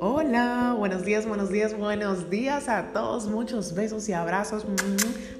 Hola, buenos días, buenos días, buenos días a todos. Muchos besos y abrazos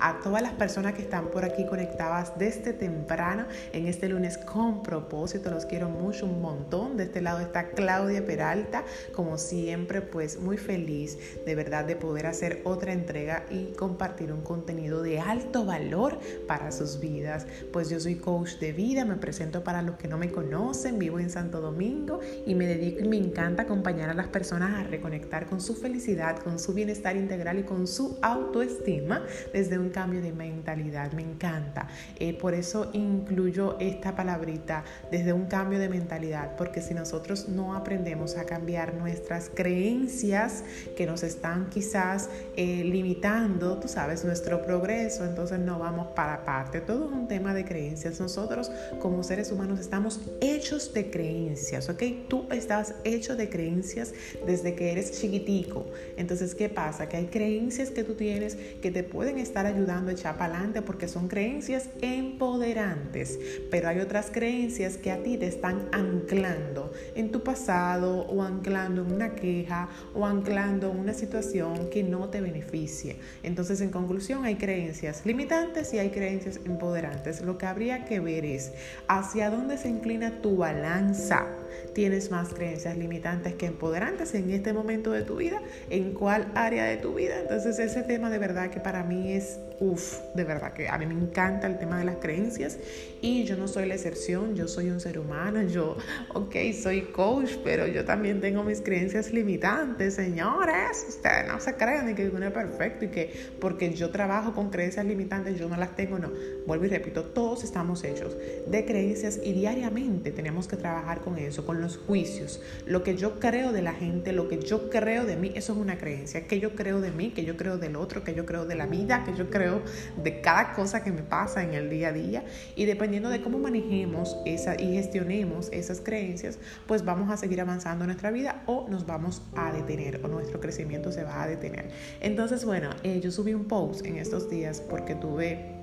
a todas las personas que están por aquí conectadas desde temprano en este lunes con propósito. Los quiero mucho, un montón. De este lado está Claudia Peralta, como siempre, pues muy feliz de verdad de poder hacer otra entrega y compartir un contenido de alto valor para sus vidas. Pues yo soy coach de vida, me presento para los que no me conocen, vivo en Santo Domingo y me dedico y me encanta acompañar a las personas a reconectar con su felicidad, con su bienestar integral y con su autoestima desde un cambio de mentalidad. Me encanta. Eh, por eso incluyo esta palabrita desde un cambio de mentalidad, porque si nosotros no aprendemos a cambiar nuestras creencias que nos están quizás eh, limitando, tú sabes, nuestro progreso, entonces no vamos para parte. Todo es un tema de creencias. Nosotros como seres humanos estamos hechos de creencias, ¿ok? Tú estás hecho de creencias desde que eres chiquitico. Entonces, ¿qué pasa? Que hay creencias que tú tienes que te pueden estar ayudando a echar para adelante porque son creencias empoderantes, pero hay otras creencias que a ti te están anclando en tu pasado o anclando en una queja o anclando en una situación que no te beneficie. Entonces, en conclusión, hay creencias limitantes y hay creencias empoderantes. Lo que habría que ver es hacia dónde se inclina tu balanza. ¿Tienes más creencias limitantes que empoderantes? en este momento de tu vida, en cuál área de tu vida. Entonces ese tema de verdad que para mí es, uff, de verdad que a mí me encanta el tema de las creencias y yo no soy la excepción, yo soy un ser humano, yo, ok, soy coach, pero yo también tengo mis creencias limitantes, señores, ustedes no se crean que uno es perfecto y que porque yo trabajo con creencias limitantes yo no las tengo, no. Vuelvo y repito, todos estamos hechos de creencias y diariamente tenemos que trabajar con eso, con los juicios, lo que yo creo de la gente lo que yo creo de mí, eso es una creencia, que yo creo de mí, que yo creo del otro, que yo creo de la vida, que yo creo de cada cosa que me pasa en el día a día. Y dependiendo de cómo manejemos esa, y gestionemos esas creencias, pues vamos a seguir avanzando en nuestra vida o nos vamos a detener o nuestro crecimiento se va a detener. Entonces, bueno, eh, yo subí un post en estos días porque tuve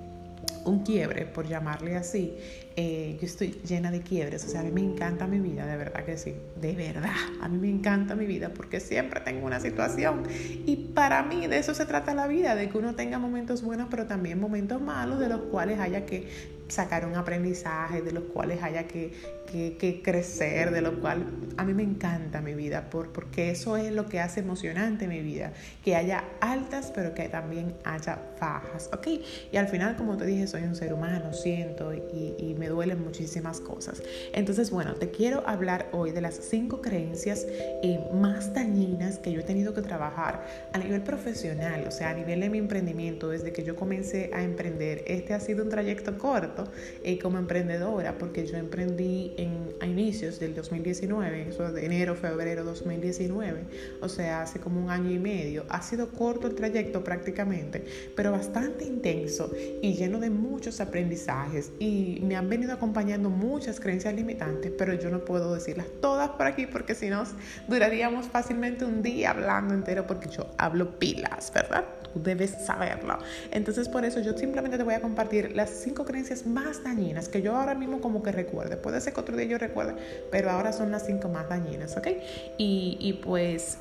un quiebre, por llamarle así, eh, yo estoy llena de quiebres, o sea, a mí me encanta mi vida, de verdad que sí, de verdad, a mí me encanta mi vida porque siempre tengo una situación. Y para mí de eso se trata la vida, de que uno tenga momentos buenos, pero también momentos malos de los cuales haya que sacar un aprendizaje, de los cuales haya que, que, crecer, de lo cual a mí me encanta mi vida, por, porque eso es lo que hace emocionante mi vida, que haya altas, pero que también haya bajas, ¿ok? Y al final, como te dije, soy un ser humano, siento y, y me duelen muchísimas cosas. Entonces, bueno, te quiero hablar hoy de las cinco creencias eh, más dañinas que yo he tenido que trabajar a nivel profesional, o sea, a nivel de mi emprendimiento, desde que yo comencé a emprender. Este ha sido un trayecto corto eh, como emprendedora, porque yo emprendí en, a inicios del 2019, eso de enero, febrero 2019, o sea, hace como un año y medio. Ha sido corto el trayecto prácticamente, pero bastante intenso y lleno de muchos aprendizajes y me han venido acompañando muchas creencias limitantes, pero yo no puedo decirlas todas por aquí porque si no duraríamos fácilmente un día hablando entero porque yo hablo pilas, ¿verdad? Tú debes saberlo. Entonces por eso yo simplemente te voy a compartir las cinco creencias más dañinas que yo ahora mismo como que recuerde. Puede ser que otro día yo recuerde, pero ahora son las cinco más dañinas, ¿ok? Y, y pues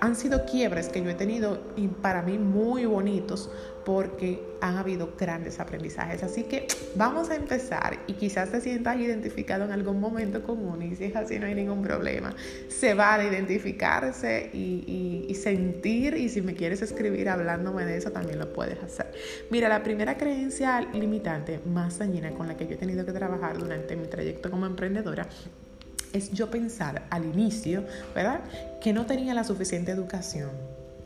han sido quiebres que yo he tenido y para mí muy bonitos porque han habido grandes aprendizajes. Así que vamos a empezar y quizás te sientas identificado en algún momento común y si es así no hay ningún problema. Se vale identificarse y, y sentir y si me quieres escribir hablándome de eso también lo puedes hacer. Mira, la primera creencia limitante más dañina con la que yo he tenido que trabajar durante mi trayecto como emprendedora es yo pensar al inicio, ¿verdad? Que no tenía la suficiente educación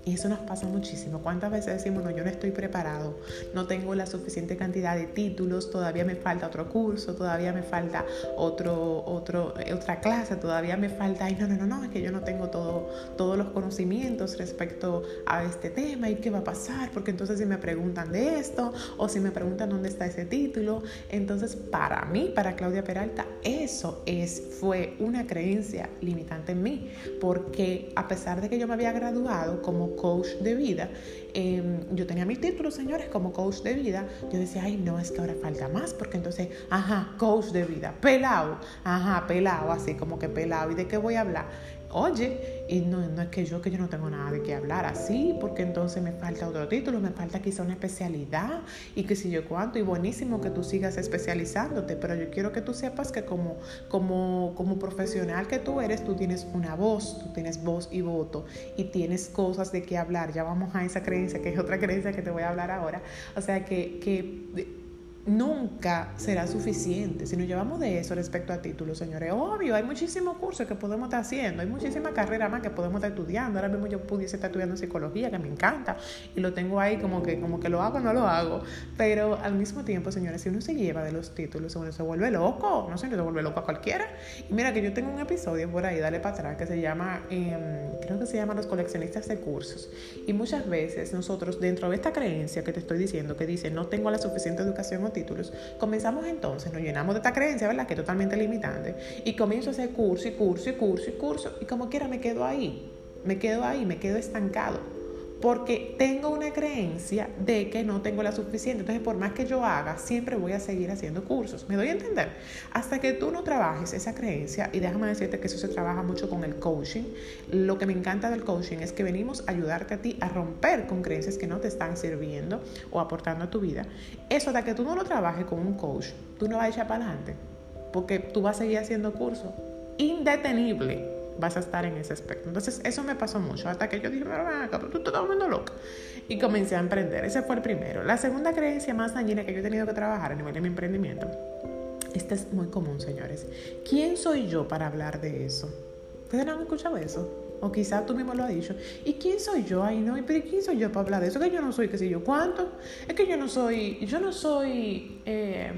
y eso nos pasa muchísimo. ¿Cuántas veces decimos, no, yo no estoy preparado, no tengo la suficiente cantidad de títulos, todavía me falta otro curso, todavía me falta otro, otro, otra clase, todavía me falta, ay, no, no, no, no, es que yo no tengo todo, todos los conocimientos respecto a este tema y qué va a pasar, porque entonces si me preguntan de esto o si me preguntan dónde está ese título, entonces para mí, para Claudia Peralta, eso es, fue una creencia limitante en mí, porque a pesar de que yo me había graduado como coach de vida, em, yo tenía mi título, señores, como coach de vida, yo decía, ay, no, es que ahora falta más, porque entonces, ajá, coach de vida, pelado, ajá, pelado, así como que pelado, ¿y de qué voy a hablar? oye, y no, no es que yo que yo no tengo nada de qué hablar así, porque entonces me falta otro título, me falta quizá una especialidad y que si yo cuánto, y buenísimo que tú sigas especializándote, pero yo quiero que tú sepas que como, como, como profesional que tú eres, tú tienes una voz, tú tienes voz y voto y tienes cosas de qué hablar. Ya vamos a esa creencia, que es otra creencia que te voy a hablar ahora. O sea, que, que nunca será suficiente. Si nos llevamos de eso respecto a títulos, señores, obvio, hay muchísimos cursos que podemos estar haciendo, hay muchísimas carreras más que podemos estar estudiando. Ahora mismo yo pudiese estar estudiando psicología, que me encanta, y lo tengo ahí como que, como que lo hago no lo hago. Pero al mismo tiempo, señores, si uno se lleva de los títulos, uno se vuelve loco, no sé, se vuelve loco a cualquiera. Y mira que yo tengo un episodio por ahí, dale para atrás, que se llama, em, creo que se llama Los coleccionistas de cursos. Y muchas veces nosotros, dentro de esta creencia que te estoy diciendo, que dice, no tengo la suficiente educación o títulos, comenzamos entonces, nos llenamos de esta creencia, ¿verdad? Que es totalmente limitante, y comienzo a hacer curso y curso y curso y curso, y como quiera me quedo ahí, me quedo ahí, me quedo estancado porque tengo una creencia de que no tengo la suficiente. Entonces, por más que yo haga, siempre voy a seguir haciendo cursos. ¿Me doy a entender? Hasta que tú no trabajes esa creencia, y déjame decirte que eso se trabaja mucho con el coaching, lo que me encanta del coaching es que venimos a ayudarte a ti a romper con creencias que no te están sirviendo o aportando a tu vida. Eso hasta que tú no lo trabajes con un coach, tú no vas a echar para adelante, porque tú vas a seguir haciendo cursos indetenible vas a estar en ese aspecto. Entonces, eso me pasó mucho hasta que yo dije, pero tú estás volviendo loca. Y comencé a emprender. Ese fue el primero. La segunda creencia más dañina que yo he tenido que trabajar a nivel de mi emprendimiento. Esta es muy común, señores. ¿Quién soy yo para hablar de eso? ¿Ustedes no han escuchado eso? O quizás tú mismo lo has dicho. ¿Y quién soy yo? Ay, no, pero ¿quién soy yo para hablar de eso? Que yo no soy, qué sé yo, cuánto. Es que yo no soy, yo no soy eh,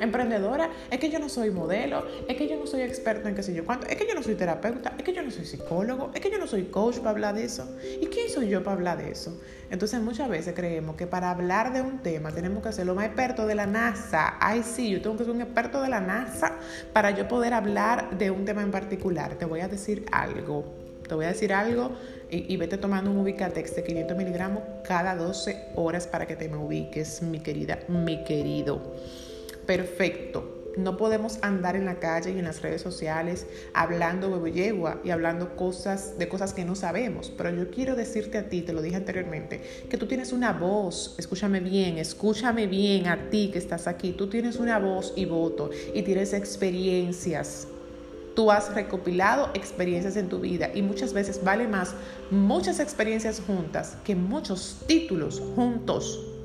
emprendedora, es que yo no soy modelo, es que yo no soy experto en qué sé yo cuánto, es que yo no soy terapeuta, es que yo no soy psicólogo, es que yo no soy coach para hablar de eso. ¿Y quién soy yo para hablar de eso? Entonces muchas veces creemos que para hablar de un tema tenemos que ser lo más experto de la NASA. Ay, sí, yo tengo que ser un experto de la NASA para yo poder hablar de un tema en particular. Te voy a decir algo te voy a decir algo y, vete tomando un Ubicatex de 500 miligramos cada 12 horas para que te me ubiques, mi querida, mi querido. Perfecto. No podemos andar en la calle y en las redes sociales hablando yegua y hablando cosas de cosas que no sabemos. Pero yo quiero decirte a ti, te lo dije anteriormente, que tú tienes una voz. Escúchame bien, escúchame bien a ti que estás aquí. Tú tienes una voz y voto y tienes experiencias Tú has recopilado experiencias en tu vida y muchas veces vale más muchas experiencias juntas que muchos títulos juntos.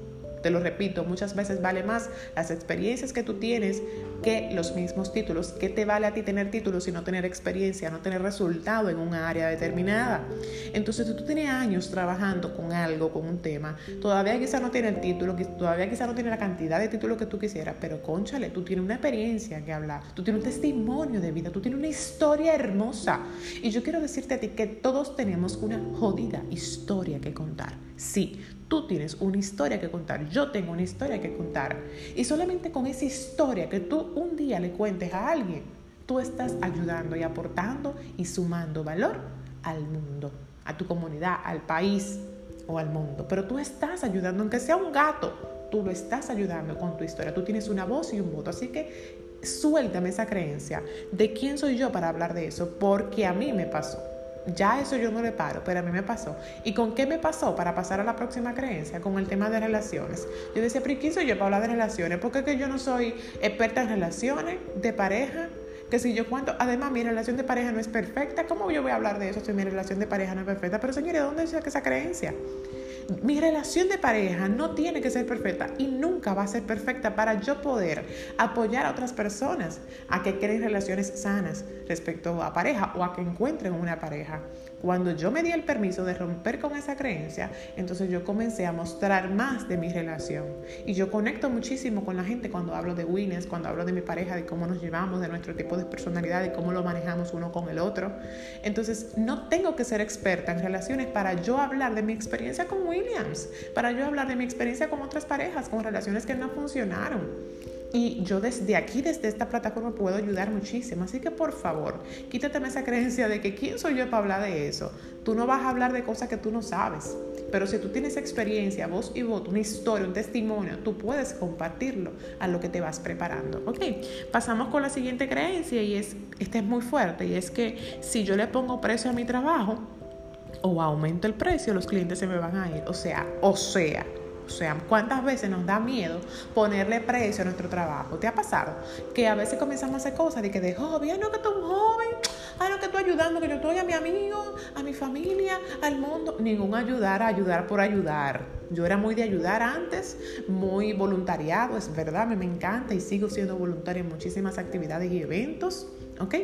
Te lo repito, muchas veces vale más las experiencias que tú tienes que los mismos títulos. ¿Qué te vale a ti tener títulos y no tener experiencia, no tener resultado en un área determinada? Entonces, si tú tienes años trabajando con algo, con un tema, todavía quizá no tiene el título, todavía quizá no tiene la cantidad de títulos que tú quisieras, pero conchale, tú tienes una experiencia que hablar, tú tienes un testimonio de vida, tú tienes una historia hermosa. Y yo quiero decirte a ti que todos tenemos una jodida historia que contar. Sí, Tú tienes una historia que contar, yo tengo una historia que contar. Y solamente con esa historia que tú un día le cuentes a alguien, tú estás ayudando y aportando y sumando valor al mundo, a tu comunidad, al país o al mundo. Pero tú estás ayudando, aunque sea un gato, tú lo estás ayudando con tu historia. Tú tienes una voz y un voto. Así que suéltame esa creencia de quién soy yo para hablar de eso, porque a mí me pasó. Ya eso yo no le paro, pero a mí me pasó. ¿Y con qué me pasó para pasar a la próxima creencia? Con el tema de relaciones. Yo decía, pero ¿quién soy yo para hablar de relaciones? Porque es que yo no soy experta en relaciones de pareja. Que si yo cuento, además mi relación de pareja no es perfecta, ¿cómo yo voy a hablar de eso si mi relación de pareja no es perfecta? Pero señores, ¿dónde que esa creencia? Mi relación de pareja no tiene que ser perfecta y nunca va a ser perfecta para yo poder apoyar a otras personas a que creen relaciones sanas respecto a pareja o a que encuentren una pareja. Cuando yo me di el permiso de romper con esa creencia, entonces yo comencé a mostrar más de mi relación. Y yo conecto muchísimo con la gente cuando hablo de winners, cuando hablo de mi pareja, de cómo nos llevamos, de nuestro tipo de personalidad, de cómo lo manejamos uno con el otro. Entonces, no tengo que ser experta en relaciones para yo hablar de mi experiencia con Williams, para yo hablar de mi experiencia con otras parejas, con relaciones que no funcionaron. Y yo desde aquí, desde esta plataforma, puedo ayudar muchísimo. Así que por favor, quítate esa creencia de que quién soy yo para hablar de eso. Tú no vas a hablar de cosas que tú no sabes. Pero si tú tienes experiencia, voz y voto, una historia, un testimonio, tú puedes compartirlo a lo que te vas preparando. Ok, pasamos con la siguiente creencia y es, esta es muy fuerte, y es que si yo le pongo precio a mi trabajo o aumento el precio, los clientes se me van a ir. O sea, o sea, sea, ¿cuántas veces nos da miedo ponerle precio a nuestro trabajo? ¿Te ha pasado? Que a veces comenzamos a hacer cosas de que de joven, no que tú un joven, ah, no que estoy ayudando, que yo estoy a mi amigo, a mi familia, al mundo. Ningún ayudar a ayudar por ayudar. Yo era muy de ayudar antes, muy voluntariado, es verdad, me, me encanta y sigo siendo voluntaria en muchísimas actividades y eventos, ¿ok?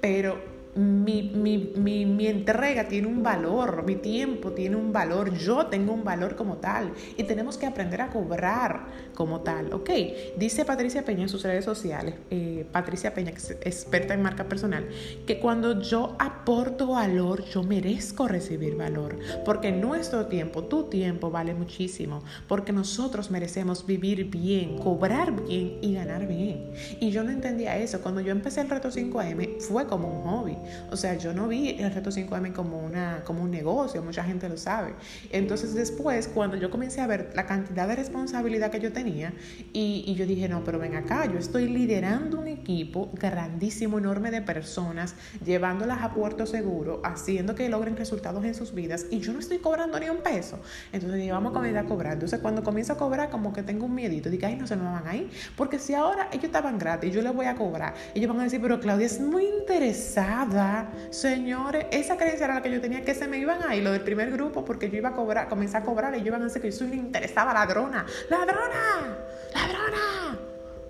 Pero mi, mi, mi, mi, entrega tiene un valor, mi tiempo tiene un valor, yo tengo un valor como tal y tenemos que aprender a cobrar como tal, ¿ok? Dice Patricia Peña en sus redes sociales, eh, Patricia Peña, experta en marca personal, que cuando yo aporto valor, yo merezco recibir valor, porque nuestro tiempo, tu tiempo vale muchísimo, porque nosotros merecemos vivir bien, cobrar bien y ganar bien. Y yo no entendía eso, cuando yo empecé el reto 5am fue como un hobby. O sea, yo no vi el reto 5M como, una, como un negocio, mucha gente lo sabe. Entonces después, cuando yo comencé a ver la cantidad de responsabilidad que yo tenía, y, yo dije, no, pero ven acá, yo estoy liderando un equipo grandísimo, enorme de personas, llevándolas a puerto seguro, haciendo que logren resultados en sus vidas, y yo no estoy cobrando ni un peso. Entonces dije, vamos a comenzar a cobrar. Entonces cuando comienzo a cobrar, como que tengo un miedito, dije, ay, no se me van ahí, porque si ahora ellos estaban gratis, yo les voy a cobrar, ellos van a decir, pero Claudia es muy interesada Señores, esa creencia era la que yo tenía, que se me iban a ir, lo del primer grupo, porque yo iba a cobrar, comencé a cobrar y yo iban a decir que yo soy una interesada ladrona. ¡Ladrona! ¡Ladrona!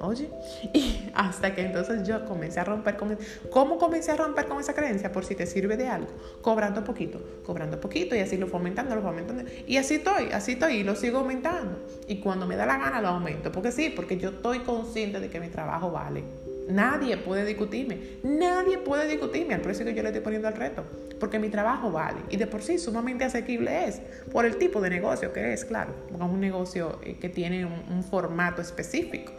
Oye, y hasta que entonces yo comencé a romper con... ¿Cómo comencé a romper con esa creencia? Por si te sirve de algo. Cobrando poquito, cobrando poquito y así lo fomentando, lo fomentando. Y así estoy, así estoy y lo sigo aumentando. Y cuando me da la gana lo aumento. Porque sí, porque yo estoy consciente de que mi trabajo vale. Nadie puede discutirme, nadie puede discutirme al precio que yo le estoy poniendo al reto, porque mi trabajo vale y de por sí sumamente asequible es, por el tipo de negocio que es, claro, es un negocio eh, que tiene un, formato específico.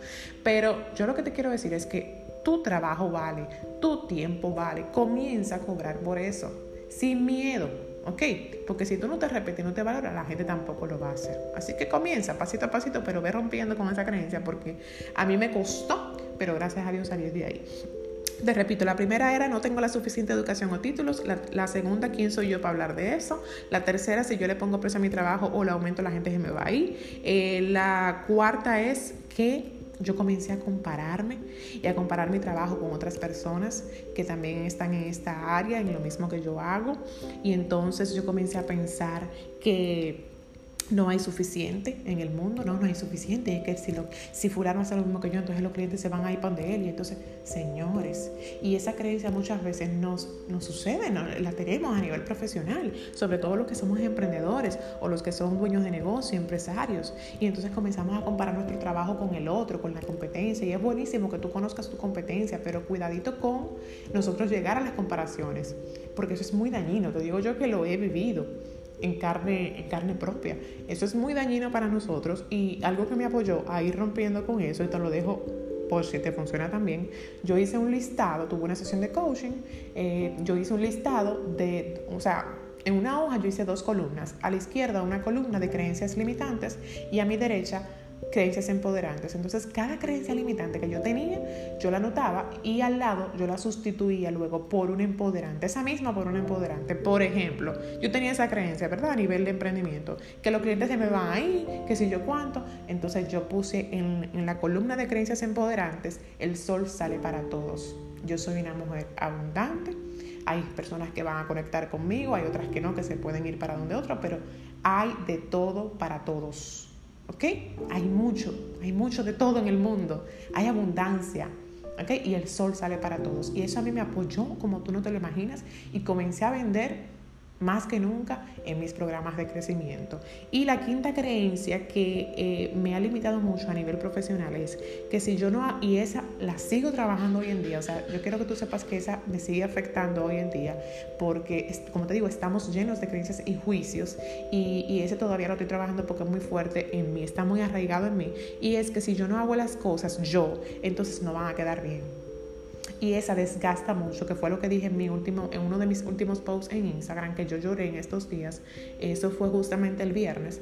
Pero yo lo que te quiero decir es que tu trabajo vale, tu tiempo vale, comienza a cobrar por eso, sin miedo, ¿ok? Porque si tú no te repites no te valoras, la gente tampoco lo va a hacer. Así que comienza pasito a pasito, pero ve rompiendo con esa creencia, porque a mí me costó pero gracias a Dios salí de ahí. Te repito, la primera era no tengo la suficiente educación o títulos. La, segunda, ¿quién soy yo para hablar de eso? La tercera, si yo le pongo precio a mi trabajo o le aumento, la gente se me va a ir. Eh, la cuarta es que yo comencé a compararme y a comparar mi trabajo con otras personas que también están en esta área, en lo mismo que yo hago. Y entonces yo comencé a pensar que no hay suficiente en el mundo, no, no hay suficiente. Es que si, lo, si fulano hace lo mismo que yo, entonces los clientes se van a ir para donde él. Y entonces, señores, y esa creencia muchas veces nos, nos sucede, la tenemos a nivel profesional, sobre todo los que somos emprendedores o los que son dueños de negocio, empresarios. Y entonces comenzamos a comparar nuestro trabajo con el otro, con la competencia. Y es buenísimo que tú conozcas tu competencia, pero cuidadito con nosotros llegar a las comparaciones, porque eso es muy dañino. Te digo yo que lo he vivido en carne, en carne propia. Eso es muy dañino para nosotros y algo que me apoyó a ir rompiendo con eso, y te lo dejo por si te funciona también, yo hice un listado, tuve una sesión de coaching, eh, yo hice un listado de, o sea, en una hoja yo hice dos columnas, a la izquierda una columna de creencias limitantes y a mi derecha creencias empoderantes. Entonces, cada creencia limitante que yo tenía, yo la anotaba y al lado yo la sustituía luego por un empoderante, esa misma por un empoderante. Por ejemplo, yo tenía esa creencia, ¿verdad? A nivel de emprendimiento, que los clientes se me van ahí, que si yo cuánto. Entonces, yo puse en, en la columna de creencias empoderantes, el sol sale para todos. Yo soy una mujer abundante. Hay personas que van a conectar conmigo, hay otras que no, que se pueden ir para donde otro, pero hay de todo para todos. ¿Ok? Hay mucho, hay mucho de todo en el mundo. Hay abundancia. ¿Ok? Y el sol sale para todos. Y eso a mí me apoyó como tú no te lo imaginas. Y comencé a vender más que nunca en mis programas de crecimiento. Y la quinta creencia que eh, me ha limitado mucho a nivel profesional es que si yo no, y esa la sigo trabajando hoy en día, o sea, yo quiero que tú sepas que esa me sigue afectando hoy en día, porque, como te digo, estamos llenos de creencias y juicios, y, y ese todavía lo estoy trabajando porque es muy fuerte en mí, está muy arraigado en mí, y es que si yo no hago las cosas yo, entonces no van a quedar bien y esa desgasta mucho, que fue lo que dije en, mi último, en uno de mis últimos posts en Instagram, que yo lloré en estos días. Eso fue justamente el viernes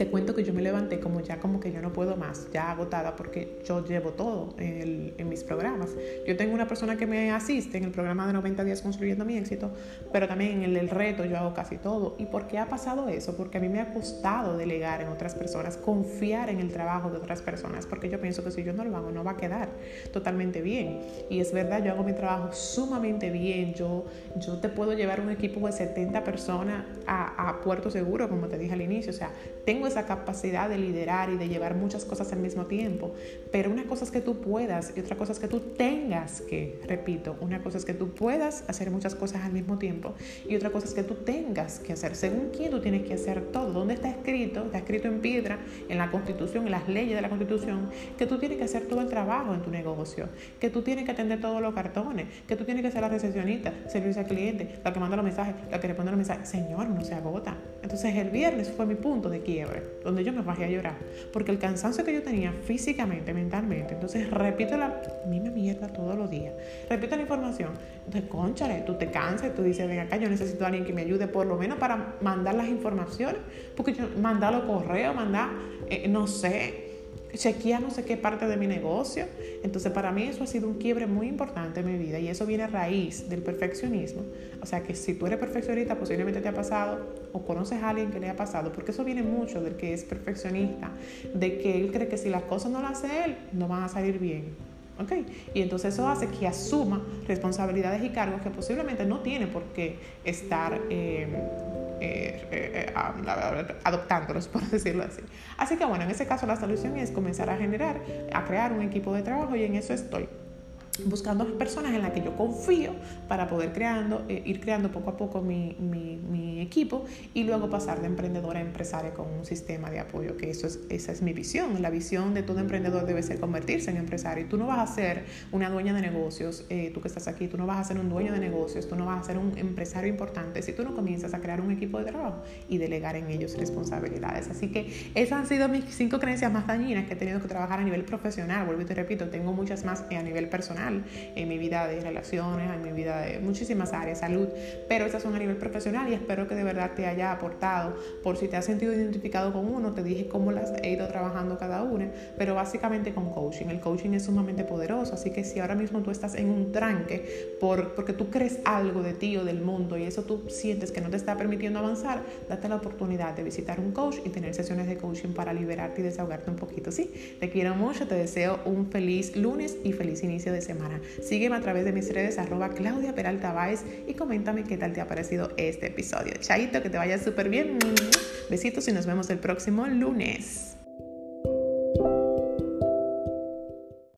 te cuento que yo me levanté como ya como que yo no puedo más, ya agotada porque yo llevo todo en, en, mis programas. Yo tengo una persona que me asiste en el programa de 90 días construyendo mi éxito, pero también en el, el reto yo hago casi todo. ¿Y por qué ha pasado eso? Porque a mí me ha costado delegar en otras personas, confiar en el trabajo de otras personas, porque yo pienso que si yo no lo hago no va a quedar totalmente bien. Y es verdad, yo hago mi trabajo sumamente bien, yo, yo te puedo llevar un equipo de 70 personas a, a puerto seguro, como te dije al inicio, o sea, tengo esa capacidad de liderar y de llevar muchas cosas al mismo tiempo, pero una cosa es que tú puedas y otra cosa es que tú tengas que, repito, una cosa es que tú puedas hacer muchas cosas al mismo tiempo y otra cosa es que tú tengas que hacer. Según quién tú tienes que hacer todo. ¿Dónde está escrito? Está escrito en piedra, en la constitución, en las leyes de la constitución, que tú tienes que hacer todo el trabajo en tu negocio, que tú tienes que atender todos los cartones, que tú tienes que ser la recepcionista, servicio al cliente, la que manda los mensajes, la que responde los mensajes. Señor, no se agota. Entonces el viernes fue mi punto de quiebre donde yo me bajé a llorar, porque el cansancio que yo tenía físicamente, mentalmente, entonces repito la misma mierda todos los días, repito la información, entonces conchale, tú te cansas, tú dices, ven acá, yo necesito a alguien que me ayude por lo menos para mandar las informaciones, porque yo mandar los correos, mandar, eh, no sé, chequear no sé qué parte de mi negocio. Entonces para mí eso ha sido un quiebre muy importante en mi vida y eso viene a raíz del perfeccionismo. O sea que si tú eres perfeccionista posiblemente te ha pasado o conoces a alguien que le ha pasado, porque eso viene mucho del que es perfeccionista, de que él cree que si las cosas no las hace él, no van a salir bien. ¿Okay? Y entonces eso hace que asuma responsabilidades y cargos que posiblemente no tiene por qué estar eh, eh, eh, adoptándolos, por decirlo así. Así que bueno, en ese caso la solución es comenzar a generar, a crear un equipo de trabajo y en eso estoy buscando personas en las que yo confío para poder creando, eh, ir creando poco a poco mi, mi, equipo y luego pasar de emprendedora a empresaria con un sistema de apoyo, que eso es, esa es mi visión. La visión de todo emprendedor debe ser convertirse en empresario. Tú no vas a ser una dueña de negocios, eh, tú que estás aquí, tú no vas a ser un dueño de negocios, tú no vas a ser un empresario importante si tú no comienzas a crear un equipo de trabajo y delegar en ellos responsabilidades. Así que esas han sido mis cinco creencias más dañinas que he tenido que trabajar a nivel profesional. Vuelvo y te repito, tengo muchas más a nivel personal en mi vida de relaciones, en mi vida de muchísimas áreas, salud, pero esas son a nivel profesional y espero que de verdad te haya aportado. Por si te has sentido identificado con uno, te dije cómo las he ido trabajando cada una, pero básicamente con coaching. El coaching es sumamente poderoso, así que si ahora mismo tú estás en un tranque por, porque tú crees algo de ti o del mundo y eso tú sientes que no te está permitiendo avanzar, date la oportunidad de visitar un coach y tener sesiones de coaching para liberarte y desahogarte un poquito. Sí, te quiero mucho, te deseo un feliz lunes y feliz inicio de Sígueme a través de mis redes arroba Claudia Peralta Baez y coméntame qué tal te ha parecido este episodio. Chaito, que te vaya súper bien. Besitos y nos vemos el próximo lunes.